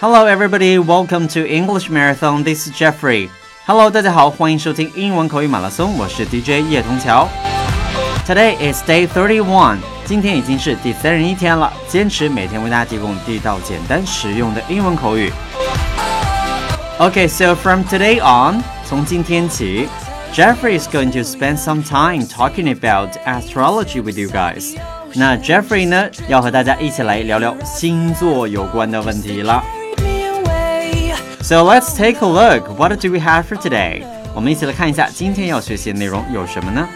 Hello, everybody. Welcome to English Marathon. This is Jeffrey. Hello，大家好，欢迎收听英文口语马拉松，我是 DJ 叶童桥。Today is day thirty-one. 今天已经是第三十一天了，坚持每天为大家提供地道、简单、实用的英文口语。Okay, so from today on，从今天起，Jeffrey is going to spend some time talking about astrology with you guys. 那 Jeffrey 呢，要和大家一起来聊聊星座有关的问题了。 So let's take a look. What do we have for today? 我们一起来看一下今天要学习的内容有什么呢？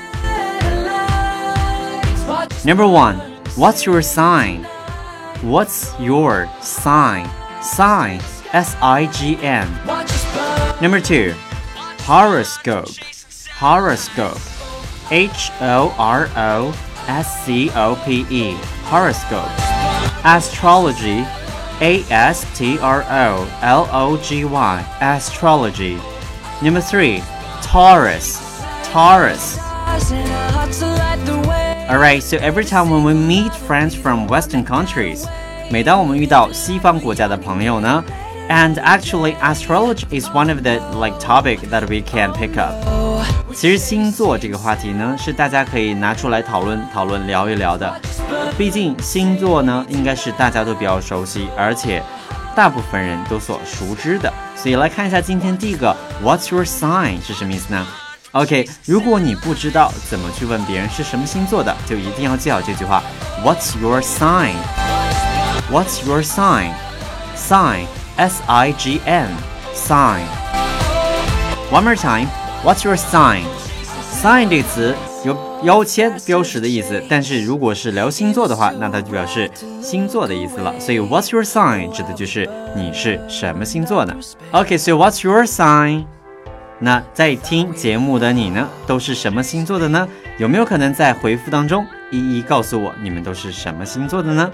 Number one, what's your sign? What's your sign? Sign, S-I-G-N. Number two, horoscope. Horoscope, H-O-R-O-S-C-O-P-E. Horoscope. Astrology. A S T R O L O G Y, astrology. Number three, Taurus, Taurus. Alright, so every time when we meet friends from Western countries, 每当我们遇到西方国家的朋友呢，and actually astrology is one of the like topic that we can pick up. 其实星座这个话题呢，是大家可以拿出来讨论讨论、聊一聊的。毕竟星座呢，应该是大家都比较熟悉，而且大部分人都所熟知的。所以来看一下今天第一个，What's your sign 是什么意思呢？OK，如果你不知道怎么去问别人是什么星座的，就一定要记好这句话：What's your sign？What's your sign？Sign，S-I-G-N，sign。One more time What's your sign？Sign 这个词。有标签标识的意思，但是如果是聊星座的话，那它就表示星座的意思了。所以 What's your sign 指的就是你是什么星座的。OK，so What's your sign？那在听节目的你呢，都是什么星座的呢？有没有可能在回复当中一一告诉我你们都是什么星座的呢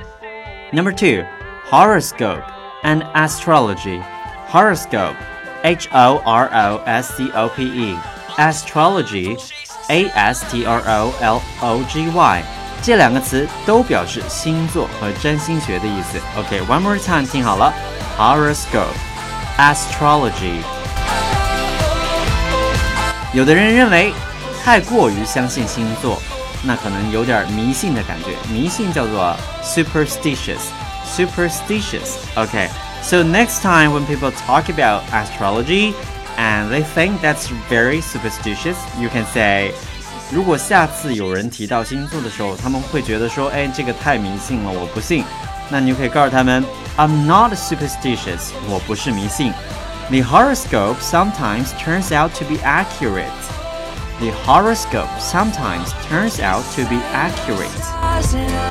？Number two，horoscope and astrology horoscope。horoscope，H O R O S C O P E，astrology。A S T R O L O G Y，这两个词都表示星座和占星学的意思。OK，one、okay, more time，听好了，horoscope，astrology。有的人认为太过于相信星座，那可能有点迷信的感觉。迷信叫做 superstitious，superstitious。 OK，so next time when people talk about astrology。and they think that's very superstitious, you can say 如果下次有人提到星座的时候，他们会觉得说，哎，这个太迷信了，我不信。那你就可以告诉他们，I'm not superstitious，我不是迷信。The horoscope sometimes turns out to be accurate. The horoscope sometimes turns out to be accurate.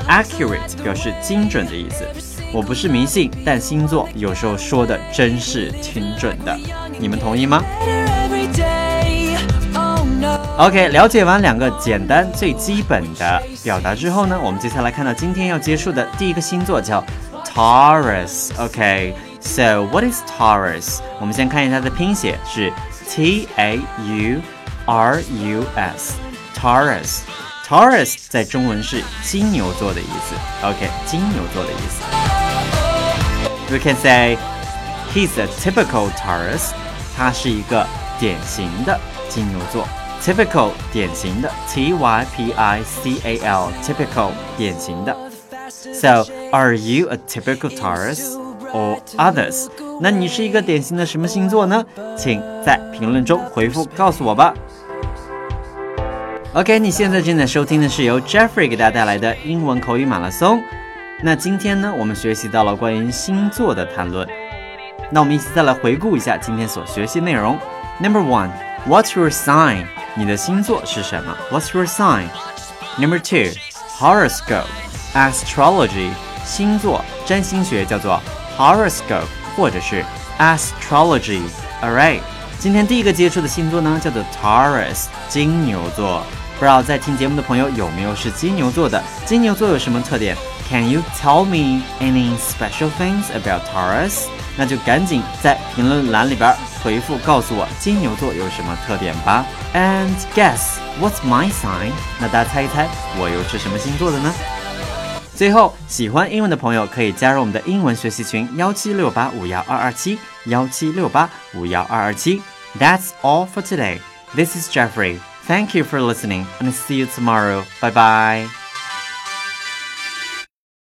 Accurate 表示精准的意思。 我不是迷信，但星座有时候说的真是挺准的，你们同意吗？OK，了解完两个简单最基本的表达之后呢，我们接下来看到今天要接触的第一个星座叫 Taurus。OK，so what is Taurus？我们先看一下它的拼写是 T A U R U S，Taurus。Taurus 在中文是金牛座的意思。OK，金牛座的意思。We can say he's a typical Taurus。他是一个典型的金牛座。Typical 典型的，T Y P I C A L，typical 典型的。So are you a typical Taurus or others？那你是一个典型的什么星座呢？请在评论中回复告诉我吧。OK，你现在正在收听的是由 Jeffrey 给大家带来的英文口语马拉松。 那今天呢，我们学习到了关于星座的谈论。那我们一起再来回顾一下今天所学习内容。Number one，What's your sign？你的星座是什么？What's your sign？Number two，Horoscope，Astrology，星座占星学叫做 Horoscope 或者是 Astrology。Alright，今天第一个接触的星座呢，叫做 Taurus，金牛座。不知道在听节目的朋友有没有是金牛座的？金牛座有什么特点？Can you tell me any special things about Taurus？那就赶紧在评论栏里边回复告诉我金牛座有什么特点吧。And guess what's my sign？那大家猜一猜我又是什么星座的呢？最后，喜欢英文的朋友可以加入我们的英文学习群幺七六八五幺二二七幺七六八五幺二二七。That's all for today. This is Jeffrey. Thank you for listening and see you tomorrow. Bye bye.